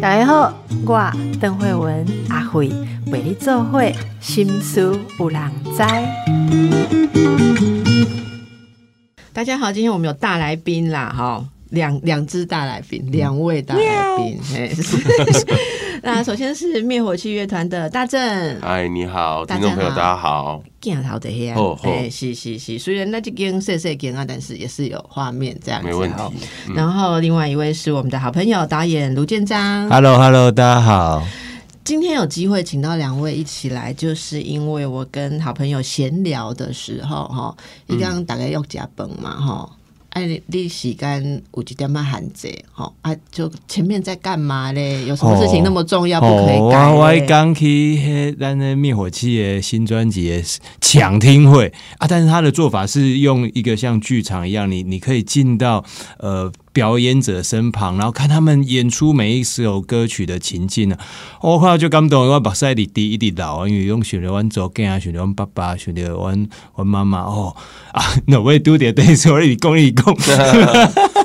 大家好，我邓慧文阿慧为你做会心思有人知。大家好，今天我们有大来宾啦，哈，两两只大来宾，两位大来宾。嘿 那首先是灭火器乐团的大正，哎，你好，听众朋友，好大家好。镜头的呀哦，哦哎，是是是，虽然那就跟色色跟啊，但是也是有画面这样子，没问题然后另外一位是我们的好朋友导演卢建章，Hello，Hello，大家好。今天有机会请到两位一起来，就是因为我跟好朋友闲聊的时候，哈，一刚大概要加本嘛，哈。哎，你你时间有一点么限制，哈啊，就前面在干嘛嘞？有什么事情那么重要，不可以哦，改哦？我我刚去迄咱的灭火器的新专辑的抢听会啊，但是他的做法是用一个像剧场一样，你你可以进到呃表演者身旁，然后看他们演出每一首歌曲的情境啊。我看到就感动，我目屎一滴一滴流，因为用想着阮祖囝，想着阮爸爸，想着阮阮妈妈哦啊，那我也拄着对说你讲你讲。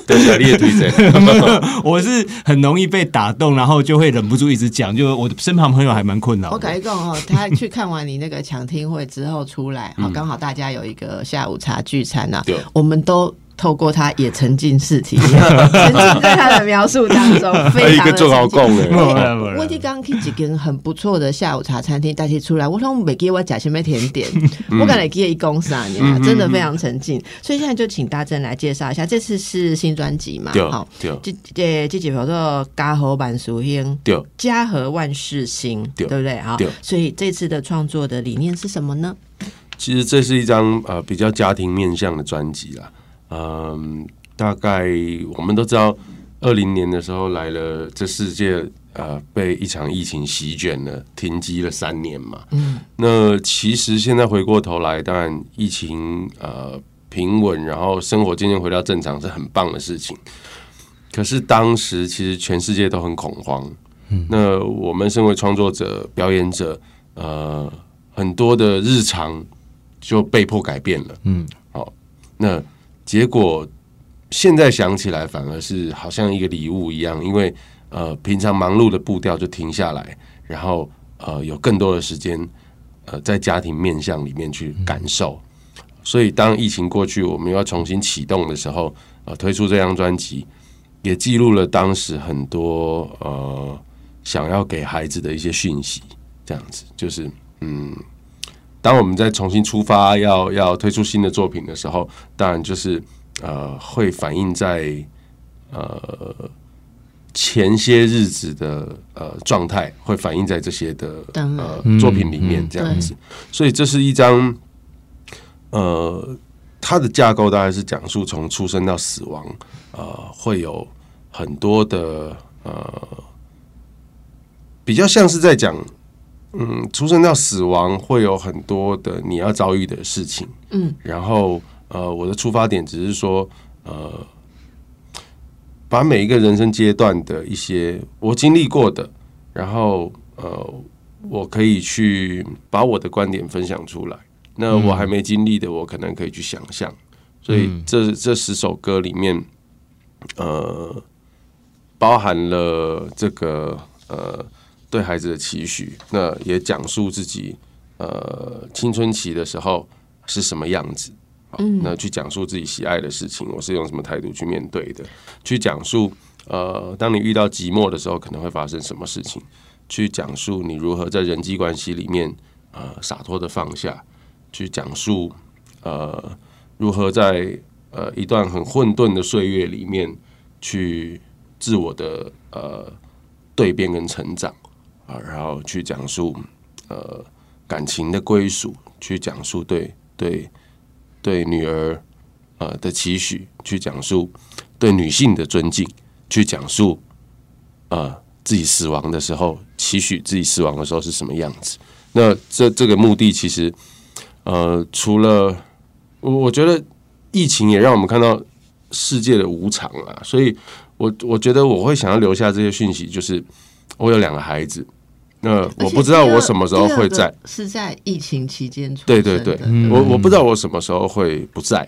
对，小丽的推荐，我是很容易被打动，然后就会忍不住一直讲，就我的身旁朋友还蛮困扰。我改一讲哦，他去看完你那个抢听会之后出来，嗯好，刚好大家有一个下午茶聚餐呐对，我们都。透过他也沉浸式体验，沉浸在他的描述当中，非常的一个做好沉浸我已经刚去几间很不错的下午茶餐厅带起出来，我想每给我夹什么甜点，我感觉给一公司啊，你啊真的非常沉浸。所以现在就请大正来介绍一下，这次是新专辑嘛？对好，对这这这几首叫《家和万事兴》，家和万事兴，对对不对？好，所以这次的创作的理念是什么呢？其实这是一张呃比较家庭面向的专辑啦。嗯，大概我们都知道，二零年的时候来了，这世界呃被一场疫情席卷了，停机了三年嘛。嗯，那其实现在回过头来，当然疫情呃平稳，然后生活渐渐回到正常是很棒的事情。可是当时其实全世界都很恐慌。嗯，那我们身为创作者、表演者，呃，很多的日常就被迫改变了。嗯，好，那结果现在想起来，反而是好像一个礼物一样，因为呃，平常忙碌的步调就停下来，然后呃，有更多的时间呃，在家庭面向里面去感受。所以当疫情过去，我们要重新启动的时候，呃，推出这张专辑，也记录了当时很多呃想要给孩子的一些讯息，这样子就是嗯。当我们在重新出发，要要推出新的作品的时候，当然就是呃，会反映在呃前些日子的呃状态，会反映在这些的呃作品里面这样子。所以这是一张呃，它的架构大概是讲述从出生到死亡，呃，会有很多的呃，比较像是在讲。嗯，出生到死亡会有很多的你要遭遇的事情，嗯，然后呃，我的出发点只是说，呃，把每一个人生阶段的一些我经历过的，然后呃，我可以去把我的观点分享出来。那我还没经历的，我可能可以去想象。所以这这十首歌里面，呃，包含了这个呃。对孩子的期许，那也讲述自己呃青春期的时候是什么样子，嗯，那去讲述自己喜爱的事情，我是用什么态度去面对的，去讲述呃，当你遇到寂寞的时候，可能会发生什么事情，去讲述你如何在人际关系里面呃洒脱的放下，去讲述呃如何在呃一段很混沌的岁月里面去自我的呃蜕变跟成长。啊，然后去讲述呃感情的归属，去讲述对对对女儿呃的期许，去讲述对女性的尊敬，去讲述呃自己死亡的时候期许自己死亡的时候是什么样子。那这这个目的其实呃除了我我觉得疫情也让我们看到世界的无常啊，所以我我觉得我会想要留下这些讯息，就是我有两个孩子。那我不知道我什么时候会在，是在疫情期间出对对对，我我不知道我什么时候会不在，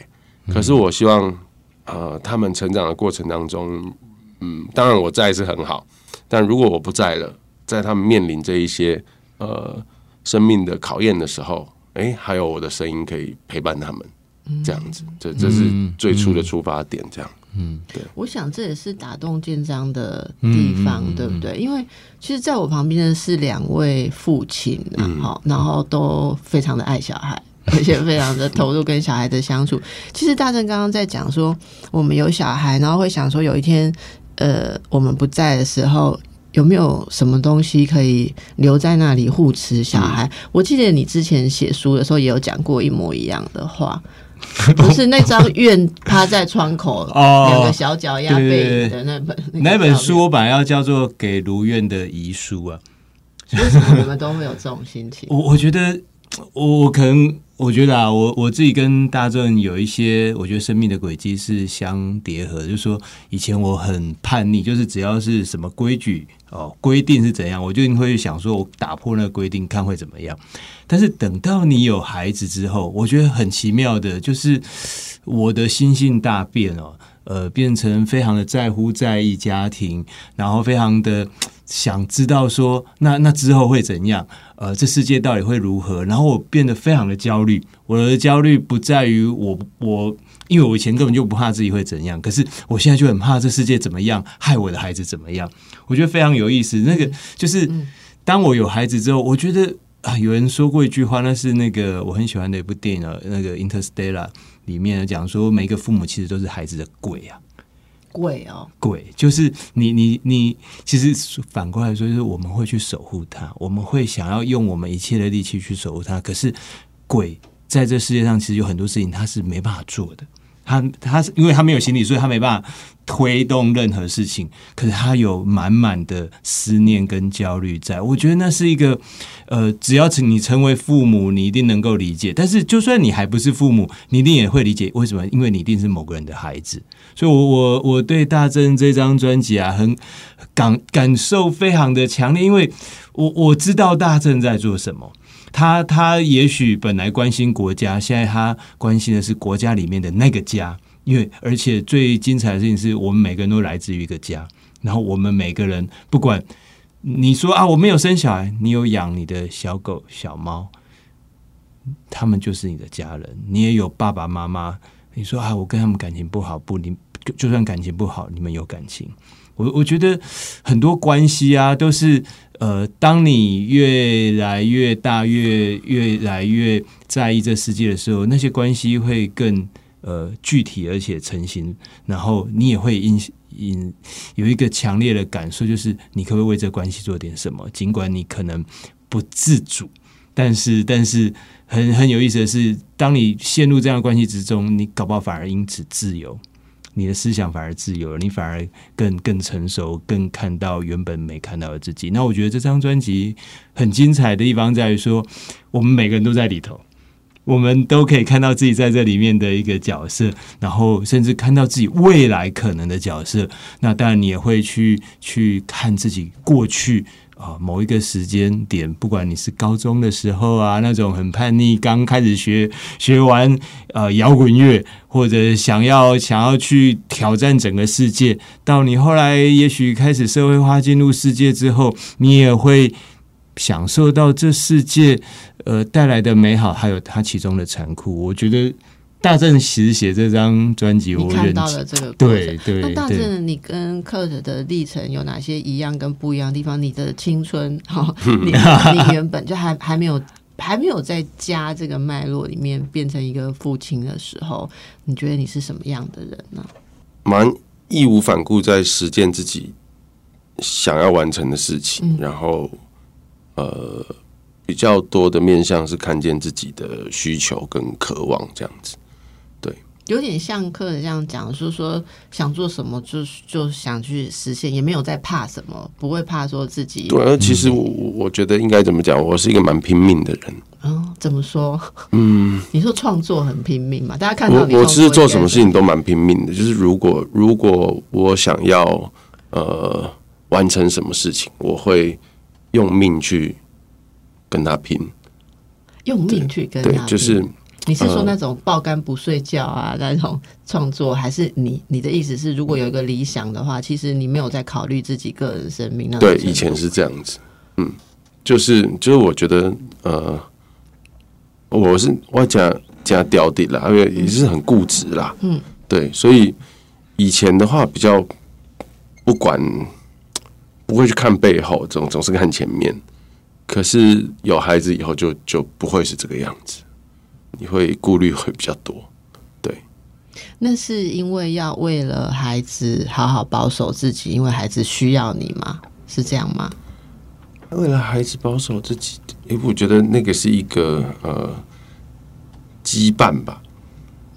可是我希望呃，他们成长的过程当中，嗯，当然我在是很好，但如果我不在了，在他们面临这一些呃生命的考验的时候，哎，还有我的声音可以陪伴他们，这样子，这这是最初的出发点，这样。我想这也是打动建章的地方，对不对？因为其实在我旁边的是两位父亲啊，好，然后都非常的爱小孩，而且非常的投入跟小孩的相处。其实大正刚刚在讲说，我们有小孩，然后会想说，有一天，呃，我们不在的时候，有没有什么东西可以留在那里护持小孩？我记得你之前写书的时候也有讲过一模一样的话。不是那张愿趴在窗口，两个小脚丫背影的那本那本书，我本来要叫做《给如愿的遗书》啊。为什么你们都会有这种心情？我我觉得，我可能我觉得啊，我我自己跟大众有一些，我觉得生命的轨迹是相叠合。就是说，以前我很叛逆，就是只要是什么规矩哦规定是怎样，我就会想说，我打破那个规定，看会怎么样。但是等到你有孩子之后，我觉得很奇妙的，就是我的心性大变哦，呃，变成非常的在乎在意家庭，然后非常的想知道说，那那之后会怎样？呃，这世界到底会如何？然后我变得非常的焦虑。我的焦虑不在于我我，因为我以前根本就不怕自己会怎样，可是我现在就很怕这世界怎么样，害我的孩子怎么样？我觉得非常有意思。那个就是当我有孩子之后，我觉得。啊，有人说过一句话，那是那个我很喜欢的一部电影啊，那个《Interstellar》里面讲说，每一个父母其实都是孩子的鬼啊，鬼哦，鬼就是你你你，其实反过来说，就是我们会去守护他，我们会想要用我们一切的力气去守护他，可是鬼在这世界上其实有很多事情他是没办法做的。他他是因为他没有行李，所以他没办法推动任何事情。可是他有满满的思念跟焦虑，在我觉得那是一个呃，只要成你成为父母，你一定能够理解。但是就算你还不是父母，你一定也会理解为什么？因为你一定是某个人的孩子。所以，我我我对大正这张专辑啊，很感感受非常的强烈，因为我我知道大正在做什么。他他也许本来关心国家，现在他关心的是国家里面的那个家，因为而且最精彩的事情是我们每个人都来自于一个家，然后我们每个人不管你说啊，我没有生小孩，你有养你的小狗小猫，他们就是你的家人，你也有爸爸妈妈，你说啊，我跟他们感情不好，不，你就算感情不好，你们有感情，我我觉得很多关系啊都是。呃，当你越来越大，越越来越在意这世界的时候，那些关系会更呃具体而且成型，然后你也会因因有一个强烈的感受，就是你可不可以为这关系做点什么？尽管你可能不自主，但是但是很很有意思的是，当你陷入这样的关系之中，你搞不好反而因此自由。你的思想反而自由了，你反而更更成熟，更看到原本没看到的自己。那我觉得这张专辑很精彩的地方在于说，我们每个人都在里头，我们都可以看到自己在这里面的一个角色，然后甚至看到自己未来可能的角色。那当然，你也会去去看自己过去。啊，某一个时间点，不管你是高中的时候啊，那种很叛逆，刚开始学学完呃摇滚乐，或者想要想要去挑战整个世界，到你后来也许开始社会化进入世界之后，你也会享受到这世界呃带来的美好，还有它其中的残酷。我觉得。大正其实写这张专辑，我看到了这个对对。那大正，你跟克特的历程有哪些一样跟不一样的地方？你的青春，哈，你你原本就还还没有还没有在家这个脉络里面变成一个父亲的时候，你觉得你是什么样的人呢？蛮义无反顾在实践自己想要完成的事情，然后呃，比较多的面向是看见自己的需求跟渴望这样子。有点像客人这样讲，就是说想做什么就就想去实现，也没有在怕什么，不会怕说自己。对，其实我我觉得应该怎么讲，我是一个蛮拼命的人。嗯，怎么说？嗯，你说创作很拼命嘛？大家看到我，我其实做什么事情都蛮拼命的。就是如果如果我想要呃完成什么事情，我会用命去跟他拼，用命去跟对，就是你是说那种爆肝不睡觉啊那种创作，还是你你的意思是，如果有一个理想的话，其实你没有在考虑自己个人生命那种对，以前是这样子，嗯，就是就是我觉得呃，我是我讲讲屌底啦，因为也是很固执啦，嗯，对，所以以前的话比较不管不会去看背后，总总是看前面。可是有孩子以后就就不会是这个样子，你会顾虑会比较多。对，那是因为要为了孩子好好保守自己，因为孩子需要你吗？是这样吗？为了孩子保守自己，诶，我觉得那个是一个呃羁绊吧。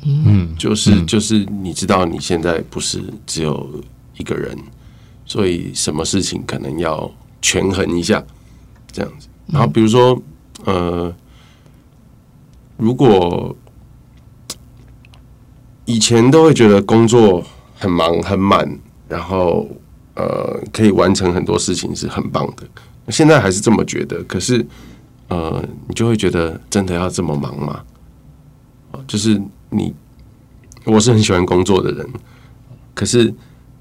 嗯，就是就是你知道你现在不是只有一个人，所以什么事情可能要权衡一下，这样子。然后比如说呃，如果以前都会觉得工作很忙很满，然后呃可以完成很多事情是很棒的，现在还是这么觉得。可是呃，你就会觉得真的要这么忙吗？就是你，我是很喜欢工作的人，可是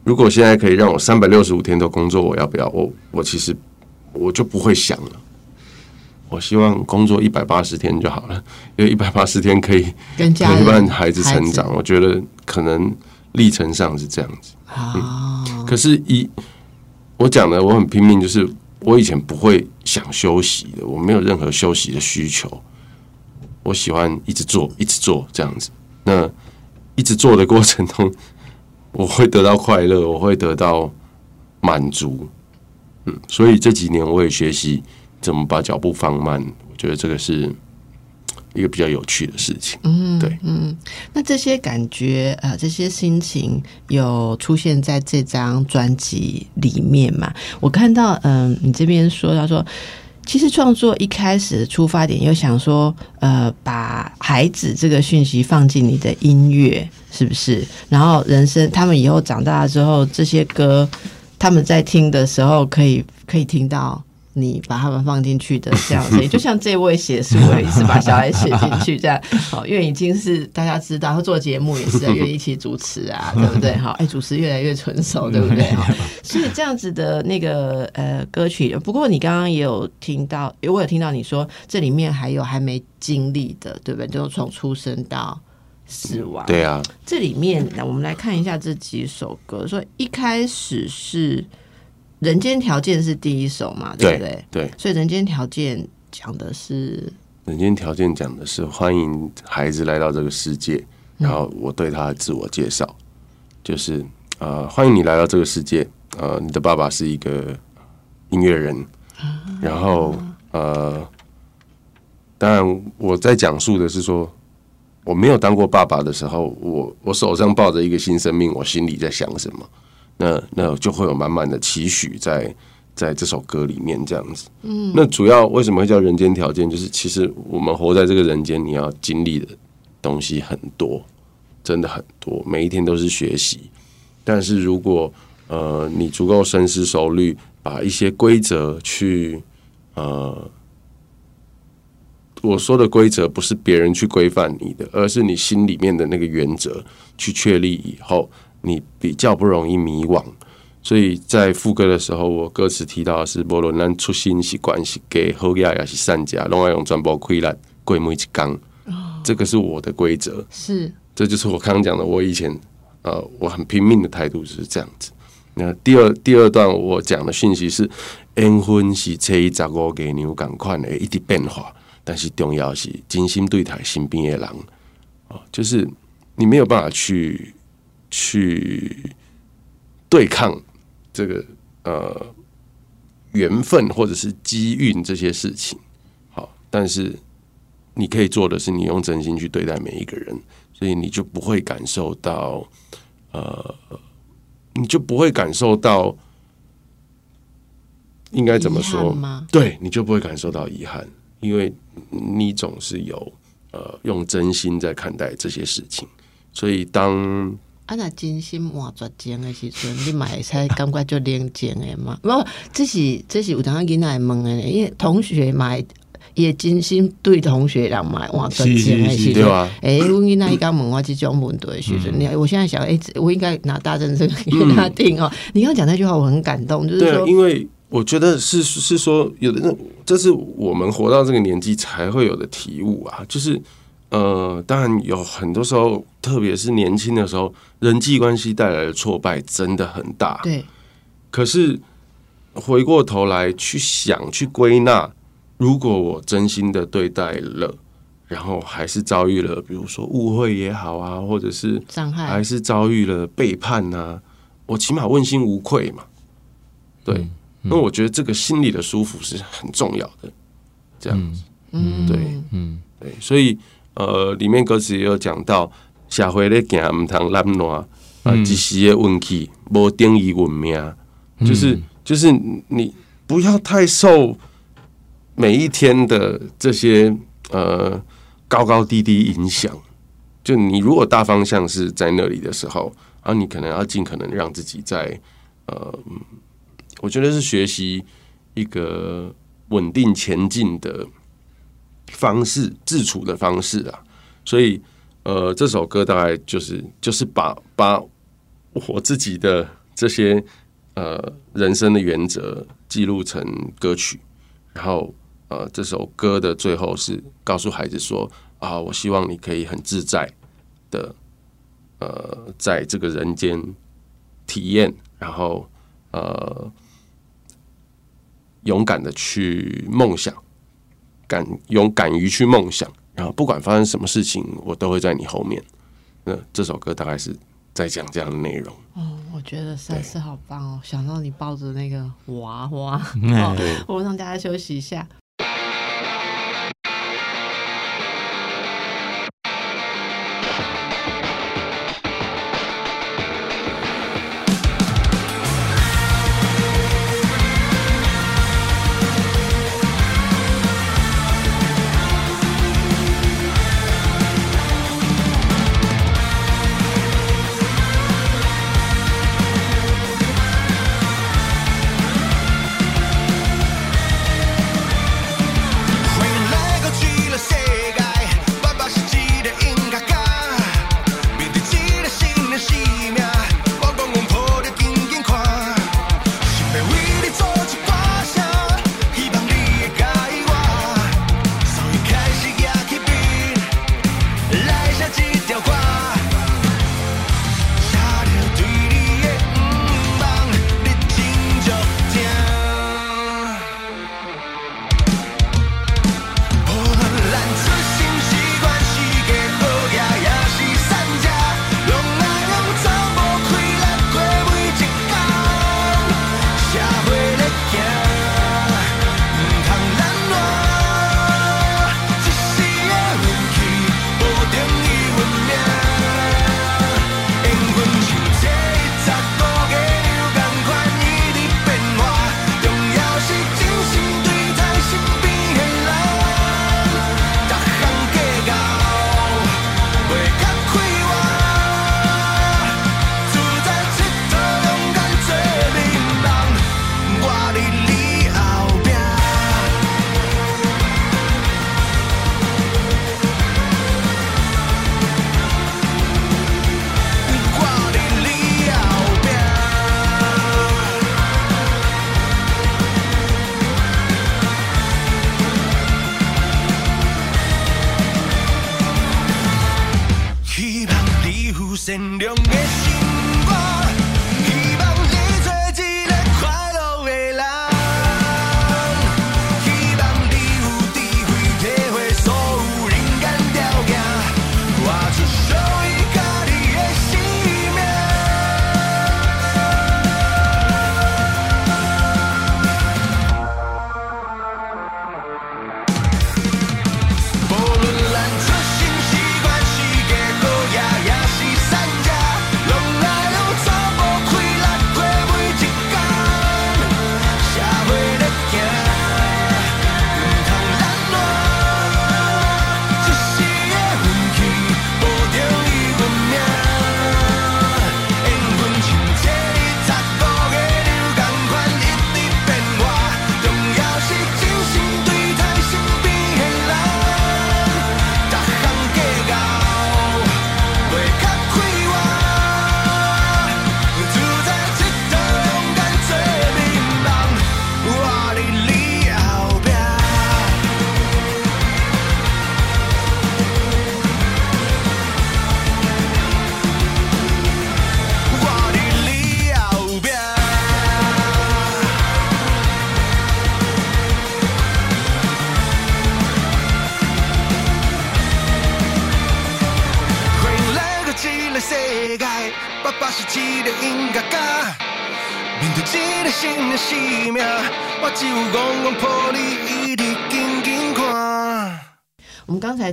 如果现在可以让我三百六十五天都工作，我要不要？我我其实我就不会想了。我希望工作一百八十天就好了，因为一百八十天可以陪伴孩子成长。我觉得可能历程上是这样子。啊，可是一我讲的，我很拼命，就是我以前不会想休息的，我没有任何休息的需求。我喜欢一直做，一直做这样子。那一直做的过程中，我会得到快乐，我会得到满足。嗯，所以这几年我也学习怎么把脚步放慢。我觉得这个是一个比较有趣的事情。嗯，对。嗯那这些感觉呃，这些心情有出现在这张专辑里面嘛？我看到嗯、你这边说到说。其实创作一开始的出发点，又想说，呃，把孩子这个讯息放进你的音乐，是不是？然后人生，他们以后长大了之后，这些歌，他们在听的时候，可以可以听到你把他们放进去的 这样子，就像这位写书也是把小孩写进去，这样好，因为已经是大家知道，他做节目也是啊，愿意一起主持啊，对不对？好，哎，主持越来越成熟，对不对？好，所以这样子的那个呃歌曲，不过你刚刚也有听到，我有听到你说这里面还有还没经历的，对不对？就是从出生到死亡，对啊，这里面，那我们来看一下这几首歌。说一开始是《人间条件》是第一首嘛，对不对？对。所以《人间条件》讲的是人间条件讲的是欢迎孩子来到这个世界，然后我对他的自我介绍就是呃，欢迎你来到这个世界，呃，你的爸爸是一个音乐人，然后呃，当然我在讲述的是说，我没有当过爸爸的时候，我我手上抱着一个新生命，我心里在想什么，那那就会有满满的期许在。在这首歌里面，这样子，嗯，那主要为什么会叫人间条件？就是其实我们活在这个人间，你要经历的东西很多，真的很多，每一天都是学习。但是如果呃你足够深思熟虑，把一些规则去呃，我说的规则不是别人去规范你的，而是你心里面的那个原则去确立以后，你比较不容易迷惘。所以在副歌的时候，我歌词提到的是“无论咱出新是关系给好亚也是善家，拢要用全部溃烂归每一缸”，这个是我的规则。是这就是我刚刚讲的，我以前呃，我很拼命的态度是这样子。那第二第二段我讲的讯息是：缘分是初一十五给牛赶快的一直变化，但是重要是真心对待身边的人哦，就是你没有办法去去对抗这个呃缘分或者是机运这些事情，好，但是你可以做的是，你用真心去对待每一个人，所以你就不会感受到，呃，你就不会感受到，应该怎么说？对，你就不会感受到遗憾，因为你总是有呃用真心在看待这些事情，所以当啊，若真心换绝情的时阵，你嘛会使感觉就冷静的嘛？无，这是这是有当囡仔会问的，因为同学嘛会也真心对同学人嘛换绝情的时阵，对啊，诶，阮囡仔伊讲问我这种问题的时阵，你我现在想，诶，我应该拿大正这个给他听哦。你刚讲那句话，我很感动，就是说，因为我觉得是是说，有的人这是我们活到这个年纪才会有的体悟啊，就是呃，当然有很多时候，特别是年轻的时候，人际关系带来的挫败真的很大。对，可是回过头来去想、去归纳，如果我真心的对待了，然后还是遭遇了，比如说误会也好啊，或者是伤害。还是遭遇了背叛呐、我起码问心无愧嘛。对，那我觉得这个心里的舒服是很重要的。这样子，嗯，对。嗯。对，所以呃，里面歌词也有讲到，社会咧行毋通懒惰，啊，一时的运气无等于运命，就是就是你不要太受每一天的这些呃高高低低影响。就你如果大方向是在那里的时候，啊，你可能要尽可能让自己在呃，我觉得是学习一个稳定前进的方式，自处的方式啊。所以，呃，这首歌大概就是就是把把我自己的这些呃人生的原则记录成歌曲，然后呃，这首歌的最后是告诉孩子说啊，我希望你可以很自在的呃，在这个人间体验，然后呃，勇敢的去梦想，敢勇敢于去梦想，然后不管发生什么事情，我都会在你后面。那这首歌大概是在讲这样的内容。哦，我觉得实在是好棒哦！想到你抱着那个娃娃，嗯哦，我们让大家休息一下。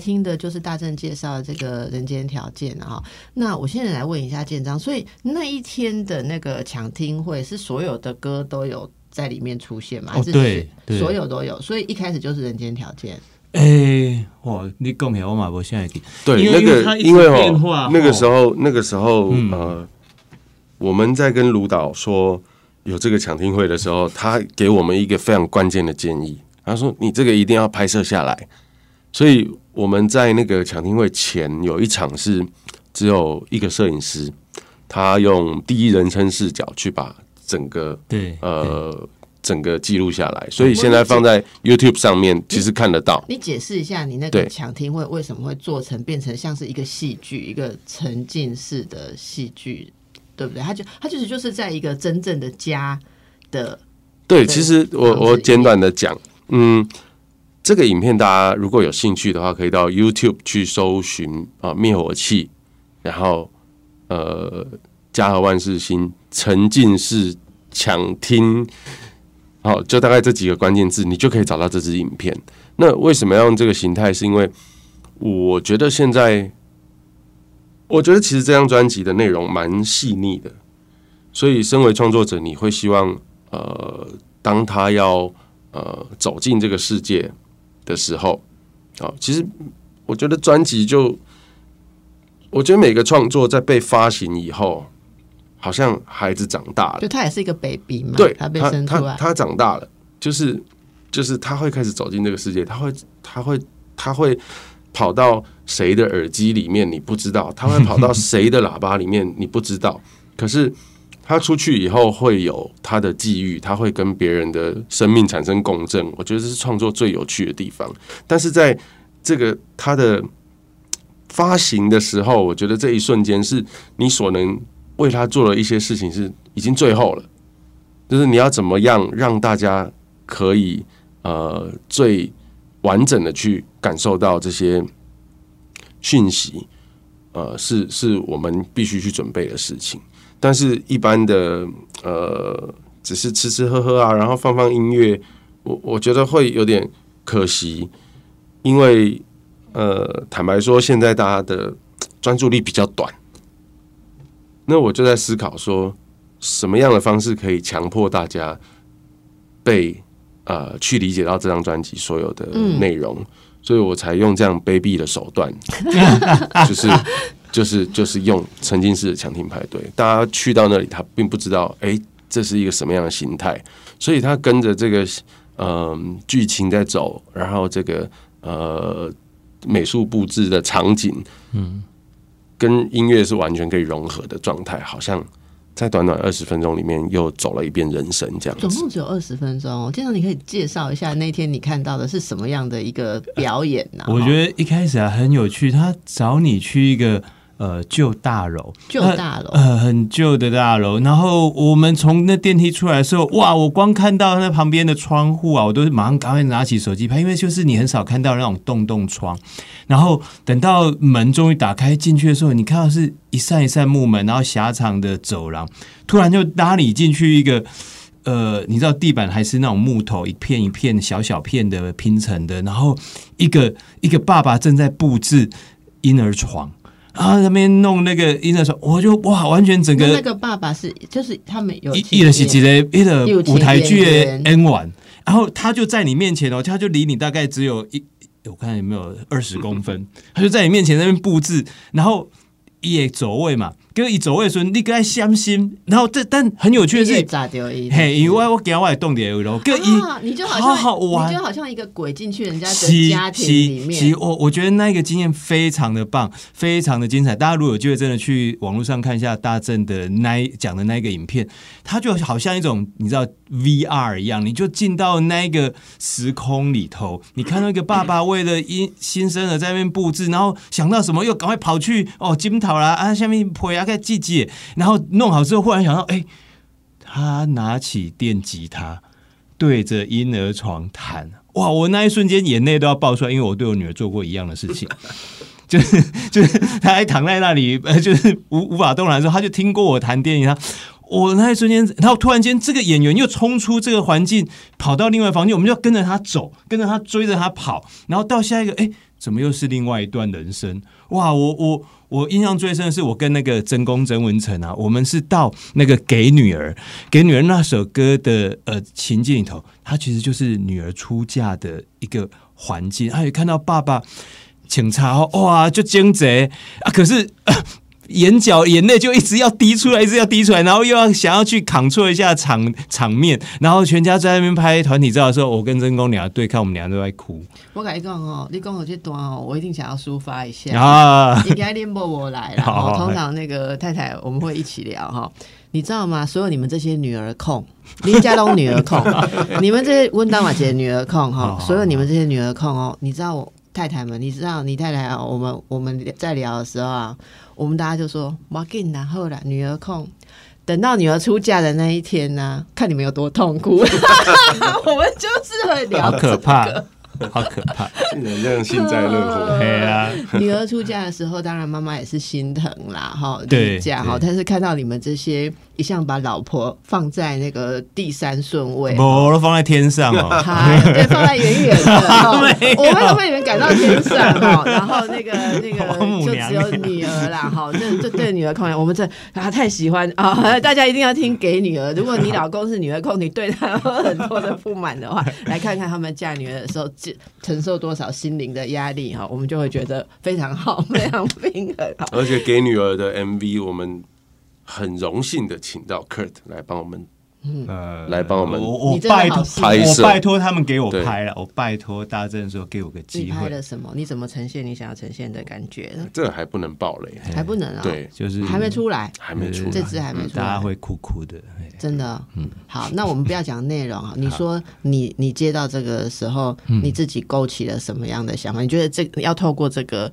听的就是大正介绍的这个人间条件啊。那我现在来问一下建章，所以那一天的那个抢听会是所有的歌都有在里面出现吗？还是哦对对所有都有？所以一开始就是人间条件。哎、哇，你讲起来我嘛无现在记，对，因为那个因为哦变化，那个哦时候那个时候嗯呃，我们在跟卢导说有这个抢听会的时候，他给我们一个非常关键的建议，他说你这个一定要拍摄下来。所以我们在那个抢听会前有一场是只有一个摄影师，他用第一人称视角去把整个对，呃整个记录下来，所以现在放在 YouTube 上面，其实看得到。你解释一下，你那个抢听会为什么会做成变成像是一个戏剧，一个沉浸式的戏剧，对不对？他就他就是就是在一个真正的家的对，其实我我简短的讲，嗯，这个影片大家如果有兴趣的话，可以到 YouTube 去搜寻啊灭火器，然后呃家和万事兴沉浸式抢听，好，就大概这几个关键字，你就可以找到这支影片。那为什么要用这个形态？是因为我觉得现在，我觉得其实这张专辑的内容蛮细腻的，所以身为创作者，你会希望呃，当他要呃走进这个世界的时候，啊，其实我觉得专辑就，我觉得每个创作在被发行以后，好像孩子长大了。就，他也是一个 baby 嘛，对，他被他生出来，他他长大了，就是就是他会开始走进这个世界，他会他会他会跑到谁的耳机里面你不知道，他会跑到谁的喇叭里面你不知道，可是他出去以后会有他的际遇，他会跟别人的生命产生共振，我觉得这是创作最有趣的地方。但是在这个他的发行的时候，我觉得这一瞬间是你所能为他做的一些事情是已经最后了。就是你要怎么样让大家可以呃最完整的去感受到这些讯息，呃，是是我们必须去准备的事情。但是，一般的呃，只是吃吃喝喝啊，然后放放音乐，我我觉得会有点可惜，因为呃，坦白说，现在大家的专注力比较短。那我就在思考说，什么样的方式可以强迫大家被呃去理解到这张专辑所有的内容，所以我才用这样卑鄙的手段，就是就是就是用沉浸式的强听派对，大家去到那里，他并不知道，哎、这是一个什么样的形态，所以他跟着这个嗯剧情在走，然后这个呃美术布置的场景，嗯，跟音乐是完全可以融合的状态，好像在短短二十分钟里面又走了一遍人生这样子。总共只有二十分钟。我经常，你可以介绍一下那天你看到的是什么样的一个表演呢、我觉得一开始啊很有趣，他找你去一个呃旧大楼，旧大楼呃很旧的大楼，然后我们从那电梯出来的时候，哇，我光看到那旁边的窗户啊，我都马上赶快拿起手机拍，因为就是你很少看到那种洞洞窗。然后等到门终于打开进去的时候，你看到是一扇一扇木门，然后狭长的走廊，突然就拉你进去一个。呃，你知道地板还是那种木头一片一片小小片的拼成的，然后一个一个爸爸正在布置婴儿床，然后那边弄那个医生说，我就哇，完全整个那那个爸爸是就是他们有一一的是几个一个舞台剧的 N 晚，然后他就在你面前哦，他就离你大概只有一，我看有没有二十公分，他就在你面前那边布置，然后也走位嘛，跟一走位的时候，你跟他相信，然后这但很有趣的是，炸掉一嘿，因为我惊我动点二楼，跟一啊，你就好好像好玩。你就好像一个鬼进去人家是的家庭里面，我我觉得那一个经验非常的棒，非常的精彩。大家如果有机会真的去网络上看一下大正的那一讲的那一个影片，它就好像一种你知道 VR 一样，你就进到那一个时空里头，你看到一个爸爸为了新新生儿在那边布置，然后想到什么又赶快跑去哦金桃啦啊下面陪啊在季节，然后弄好之后忽然想到，哎、他拿起电吉他。对着婴儿床弹，哇！我那一瞬间眼泪都要爆出来，因为我对我女儿做过一样的事情，就是就是她还躺在那里，呃，就是无无法动弹的时候，她就听过我弹电吉他，我那一瞬间，然后突然间这个演员又冲出这个环境，跑到另外房间，我们就要跟着他走，跟着他追着他跑，然后到下一个，哎，怎么又是另外一段人生？哇，我我我印象最深的是我跟那个曾公曾文成啊，我们是到那个给女儿给女儿那首歌的呃情境里头，它其实就是女儿出嫁的一个环境，他也看到爸爸警察哇就惊贼啊，可是。眼角眼泪就一直要滴出来，一直要滴出来，然后又要想要去扛错一下场场面，然后全家在那边拍团体照的时候，我跟真公俩对看，我们俩都在哭我跟你讲哦，你讲我这段哦，我一定想要抒发一下。啊！应该练波我来了。好哦 通常那个太太我们会一起聊哈。你知道吗？所有你们这些女儿控，林家东女儿控，你们这些温当马姐女儿控哈，所有你们这些女儿控哦，你知道我太太们，你知道你太太啊，我们我们在聊的时候啊，我们大家就说马给然后啦，女儿控。等到女儿出嫁的那一天呢、看你们有多痛苦。我们就是很聊好可怕，好可怕！竟然这样幸灾乐祸。对啊，女儿出嫁的时候，当然妈妈也是心疼啦，哈，对离嫁哈。但是看到你们这些一向把老婆放在那个第三顺位，我都放在天上哦。嗨，对，放在远远的，我们都被你们赶到天上哦。然后那个那个就只有女儿啦，哈，这这对女儿控，我们这啊太喜欢啊，大家一定要听给女儿。如果你老公是女儿控，你对他有很多的不满的话，来看看他们嫁女儿的时候，承承受多少心灵的压力哈，我们就会觉得非常好，非常平衡。而且给女儿的 MV，我们很荣幸的请到 Kurt 来帮我们呃来帮我们我我拜托拍摄我拜托他们给我拍了，我拜托大正说给我个机会，拍了什么？你怎么呈现你想要呈现的感觉呢？这还不能爆雷，还不能啊，，对，就是还没出来，还没出来。这支还没出来。大家会哭哭的。哎。真的，嗯，好，那我们不要讲内容啊。你说你你接到这个时候，你自己勾起了什么样的想法？你觉得这要透过这个，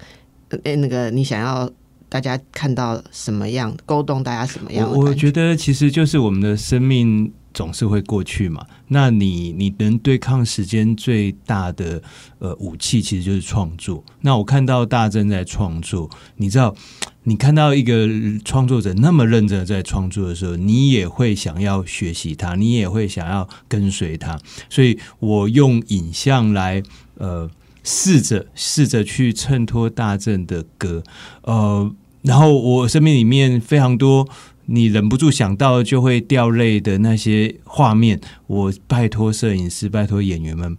呃，那个你想要大家看到什么样，勾动大家什么样我我觉得其实就是我们的生命总是会过去嘛。那你你能对抗时间最大的呃武器，其实就是创作。那我看到大正在创作，你知道，你看到一个创作者那么认真在创作的时候，你也会想要学习他，你也会想要跟随他。所以我用影像来呃。试着试着去衬托大正的歌，呃，然后我生命里面非常多你忍不住想到就会掉泪的那些画面，我拜托摄影师，拜托演员们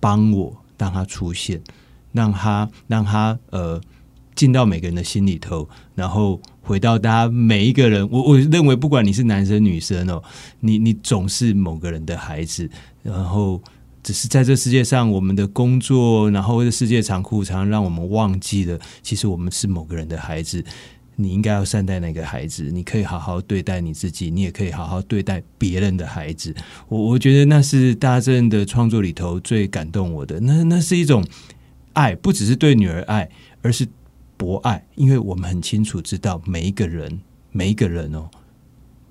帮我让它出现，让它让它呃进到每个人的心里头，然后回到大家每一个人。我我认为，不管你是男生女生哦，你你总是某个人的孩子，然后。只是在这世界上，我们的工作，然后这世界残酷，常常让我们忘记了，其实我们是某个人的孩子。你应该要善待那个孩子，你可以好好对待你自己，你也可以好好对待别人的孩子。我我觉得那是大正的创作里头最感动我的。那那是一种爱，不只是对女儿爱，而是博爱，因为我们很清楚知道每一个人，每一个人哦，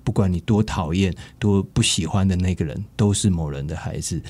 不管你多讨厌、多不喜欢的那个人，都是某人的孩子。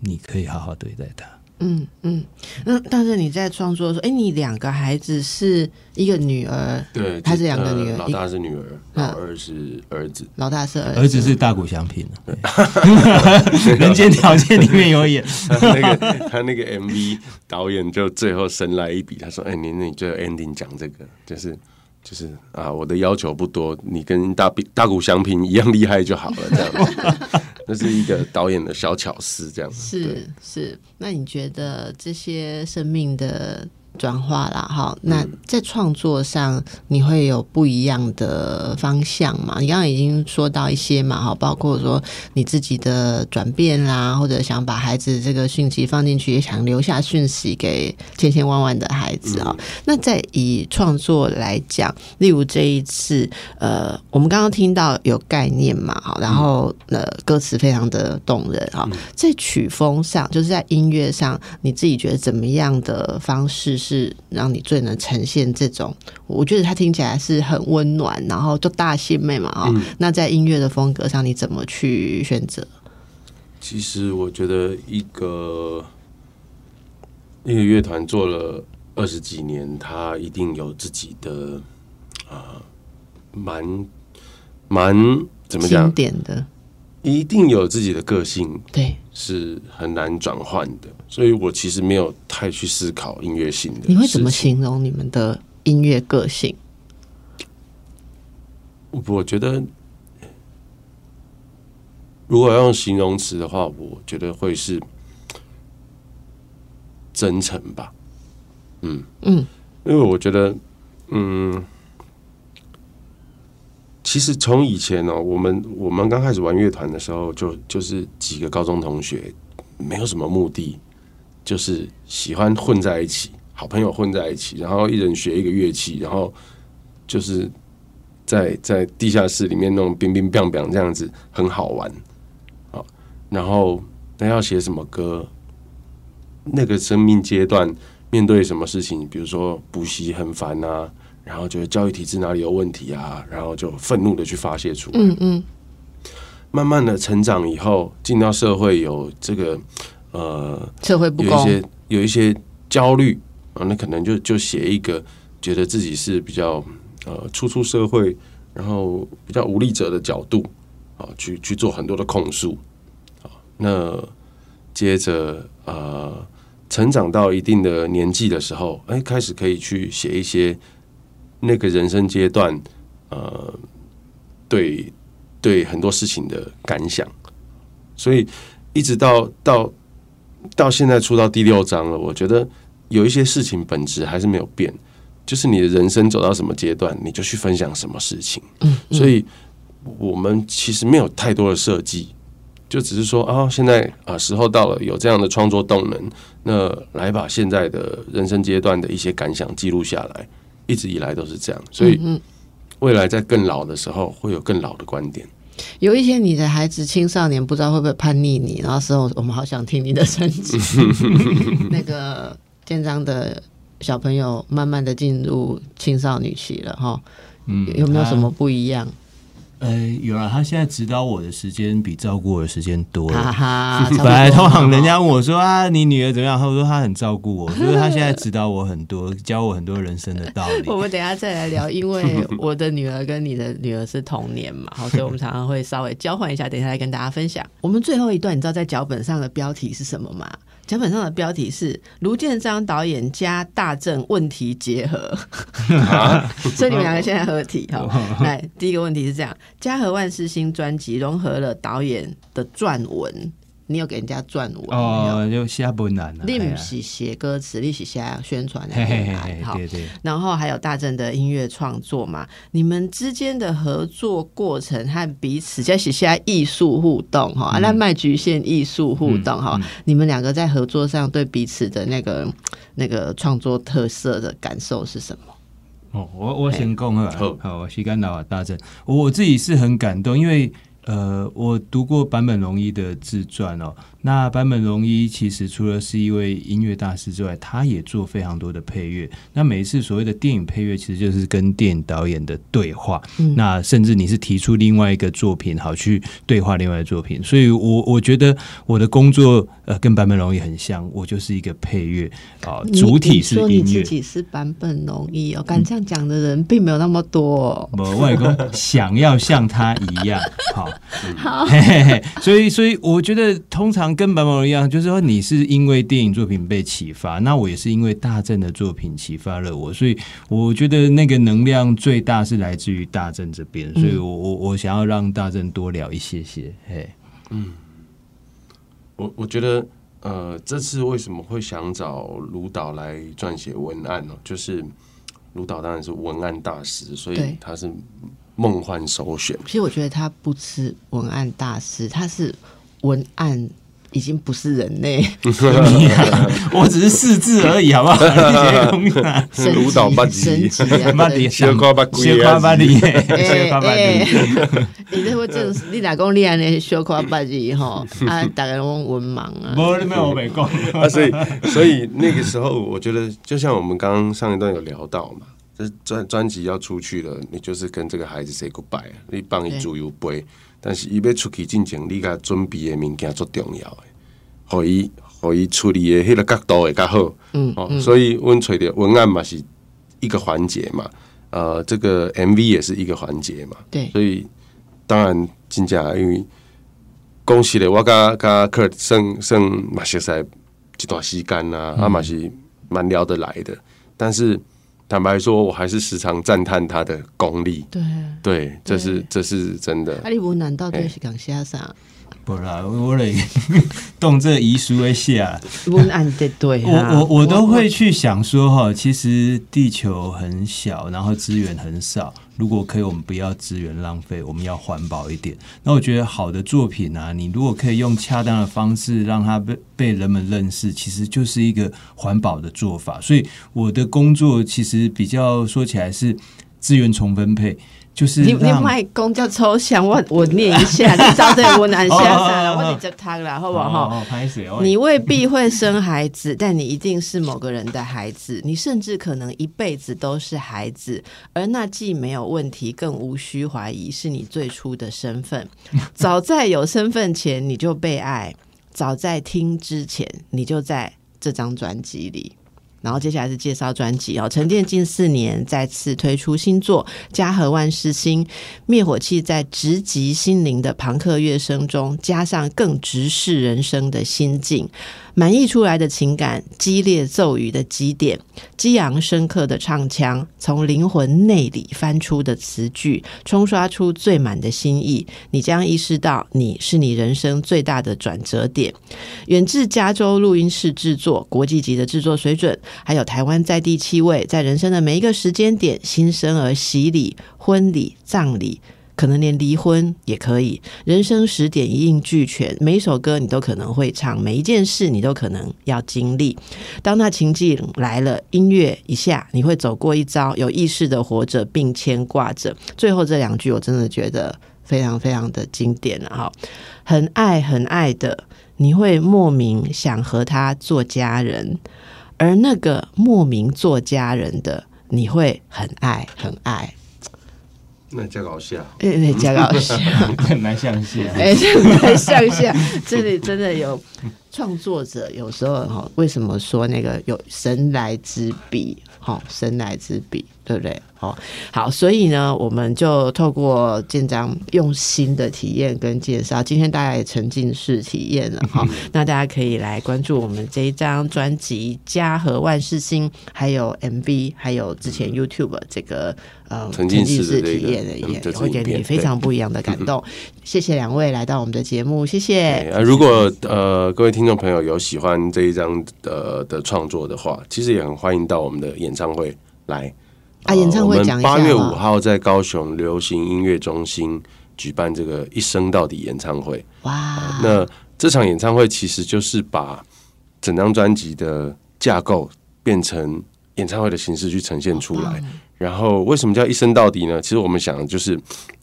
你可以好好对待他。嗯嗯，那但是你在创作的时候，哎，你两个孩子是一个女儿，对，他是两个女儿呃老大是女儿，嗯老二是儿子。老大是儿子，儿子是大谷翔平 人间条件里面有演。他那个他那个 MV 导演就最后神来一笔，他说：“哎、你你最后 ending 讲这个，就是就是啊，我的要求不多，你跟大比大谷翔平一样厉害就好了，这样子。那是一个导演的小巧思，这样子。是是，那你觉得这些生命的转化啦，哈，那在创作上你会有不一样的方向嘛？你刚刚已经说到一些嘛，哈，包括说你自己的转变啦，或者想把孩子这个讯息放进去，也想留下讯息给千千万万的孩子啊、那在以创作来讲，例如这一次，呃，我们刚刚听到有概念嘛，哈，然后呃，歌词非常的动人哈，在曲风上，就是在音乐上，你自己觉得怎么样的方式是让你最能呈现这种？我觉得它听起来是很温暖，然后就大心妹嘛，哈、那在音乐的风格上，你怎么去选择？其实我觉得一个一个乐团做了二十几年，他一定有自己的啊蛮蛮怎么经讲，典的，一定有自己的个性，对，是很难转换的，所以我其实没有太去思考音乐性的。你会怎么？形容你们的音乐个性？我我觉得，如果要用形容词的话，我觉得会是真诚吧。嗯嗯，因为我觉得，嗯，其实从以前哦，我们我们刚开始玩乐团的时候，就就是几个高中同学，没有什么目的，就是喜欢混在一起，好朋友混在一起，然后一人学一个乐器，然后就是在在地下室里面弄冰冰冰冰这样子，很好玩。好，然后那要写什么歌？那个生命阶段面对什么事情，比如说补习很烦啊，然后觉得教育体制哪里有问题啊，然后就愤怒的去发泄出来。嗯嗯，慢慢的成长以后，进到社会有这个呃社会不公，有一些有一些焦虑啊，那可能就就写一个觉得自己是比较呃初出社会，然后比较无力者的角度啊，去去做很多的控诉啊。那接着呃，成长到一定的年纪的时候，哎，开始可以去写一些那个人生阶段呃对对很多事情的感想，所以一直到到到现在出到第六章了，我觉得有一些事情本质还是没有变，就是你的人生走到什么阶段，你就去分享什么事情。嗯，所以我们其实没有太多的设计，就只是说啊，现在啊时候到了，有这样的创作动能，那来把现在的人生阶段的一些感想记录下来，一直以来都是这样，所以嗯，未来在更老的时候会有更老的观点。有一些你的孩子青少年不知道会不会叛逆你，然后时候我们好想听你的升级。那个建章的小朋友慢慢的进入青少年期了哈，嗯有没有什么不一样？呃，有啊，他现在指导我的时间比照顾我的时间多哈了。哈，本来通常人家问我说啊，你女儿怎么样？他说她很照顾我，就是她现在指导我很多，教我很多人生的道理我。们等一下再来聊，因为我的女儿跟你的女儿是同年嘛，好，所以我们常常会稍微交换一下，等一下来跟大家分享。我们最后一段，你知道在脚本上的标题是什么吗？脚本上的标题是卢建章导演加大正问题结合，所以你们两个现在合体哈。来，第一个问题是这样：家和万事兴专辑融合了导演的撰文，你有给人家撰文？哦，就下不难了。你不是写歌词，你是写宣传的好。对对。然后还有大正的音乐创作嘛，你们之间的合作过程和彼此在写下艺术互动哈，啊那卖局限艺术互动哈，你们两个在合作上对彼此的那个那个创作特色的感受是什么？哦，我我先讲好了好，好，我西干老大正，我我自己是很感动，因为呃，我读过坂本龙一的自传哦。那坂本龙一其实除了是一位音乐大师之外，他也做非常多的配乐。那每一次所谓的电影配乐，其实就是跟电影导演的对话。那甚至你是提出另外一个作品，好去对话另外的作品。所以我我觉得我的工作呃跟坂本龙一很像，我就是一个配乐啊、你主体是音乐。自己是坂本龙一哦，敢这样讲的人并没有那么多、哦。我外公想要像他一样好，好，嘿嘿嘿，所以所以我觉得通常跟白毛一样，就是说你是因为电影作品被启发，那我也是因为大正的作品启发了我，所以我觉得那个能量最大是来自于大正这边，所以我我我想要让大正多聊一些些，嘿，嗯我我觉得，呃，这次为什么会想找卢导来撰写文案呢？就是卢导当然是文案大师，所以他是梦幻首选。其实我觉得他不是文案大师，他是文案已经不是人类。我只是四字而已，好不好？你先讲升级卢导捌字升级啊！捌字小夸八级小夸捌你，哎 小夸捌你。哎，你这会正，你若讲你安尼小夸八级吼，啊，大家拢文盲啊。没没有我没讲。啊，所以所以那个时候，我觉得就像我们刚刚上一段有聊到嘛，这专专辑要出去了，你就是跟这个孩子 say goodbye，啊你帮伊自由飞，但是伊要出去进前，你甲准备的物件最重要的，互伊互伊处理的迄个角度会较好。嗯哦，所以阮找的文案嘛是一个环节嘛，呃，这个 MV 也是一个环节嘛，对，所以当然真正因为恭喜咧，我甲甲克算算嘛熟悉一段时间呐、啊，嘛是蛮聊得来的。但是坦白说，我还是时常赞叹他的功力。对，对，这是这是真的啊，。你文案到底是讲写啥？不啦，我嘞 动这遗书的下，文案得对我啊，我我都会去想说哈，其实地球很小，然后资源很少。如果可以，我们不要资源浪费，我们要环保一点。那我觉得好的作品啊，你如果可以用恰当的方式让它被被人们认识，其实就是一个环保的做法。所以我的工作其实比较说起来是资源重分配，就是你你让卖公叫抽象，我我念一下，你照这个文案写啥了？我你就读了，好不好？你未必会生孩子，但你一定是某个人的孩子，你甚至可能一辈子都是孩子，而那既没有问题，更无需怀疑是你最初的身份。早在有身份前你就被爱，早在听之前你就在这张专辑里。然后接下来是介绍专辑哦，沉淀近四年再次推出新作《家和万事兴》，灭火器在直击心灵的朋克乐声中，加上更直视人生的心境，满溢出来的情感，激烈奏语的极点，激昂深刻的唱腔，从灵魂内里翻出的词句，冲刷出最满的心意。你将意识到，你是你人生最大的转折点。远至加州录音室制作，国际级的制作水准，还有台湾在地气味，在人生的每一个时间点，新生儿洗礼、婚礼、葬礼。可能连离婚也可以，人生十点一应俱全，每一首歌你都可能会唱，每一件事你都可能要经历。当那情境来了，音乐一下，你会走过一遭，有意识的活着并牵挂着。最后这两句，我真的觉得非常非常的经典了哈，很爱很爱的，你会莫名想和他做家人，而那个莫名做家人的，你会很爱很爱。那叫搞笑。哎，那加搞笑，很难想象。哎，这个向下，这里真的有创作者，有时候哈，为什么说那个有神来之笔？哈，神来之笔，对不对？好，好，所以呢，我们就透过建章用心的体验跟介绍，今天大家也沉浸式体验了哈。那大家可以来关注我们这一张专辑《家和万事兴》，还有 MV，还有之前 YouTube 这个呃沉浸式体验的也会给你非常不一样的感动。谢谢两位来到我们的节目，谢谢。呃，如果呃各位听众朋友有喜欢这一张呃的创作的话，其实也很欢迎到我们的演唱会来。啊演唱会讲一下们八月五号在高雄流行音乐中心举办这个一生到底演唱会。哇，那这场演唱会其实就是把整张专辑的架构变成演唱会的形式去呈现出来。然后为什么叫一生到底呢？其实我们想的就是，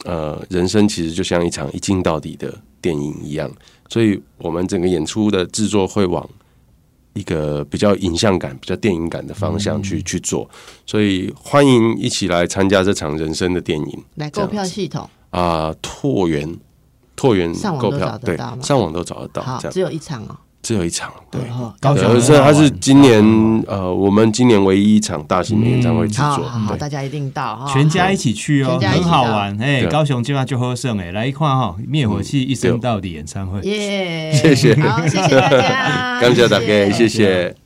呃，人生其实就像一场一镜到底的电影一样，所以我们整个演出的制作会往一个比较影像感、比较电影感的方向去、去做。所以欢迎一起来参加这场人生的电影来购票系统，啊！拓元，拓元购票对上网都找得到，好，只有一场哦。只有一场，对。哦高雄是它是今年呃，我们今年唯一一场大型的演唱会制作，好大家一定到哈，全家一起去哦很好玩。哎，高雄今晚就喝剩哎，来一块哈，灭火器一生到底演唱会。耶，谢谢。好，谢谢大家，感谢大家，谢谢。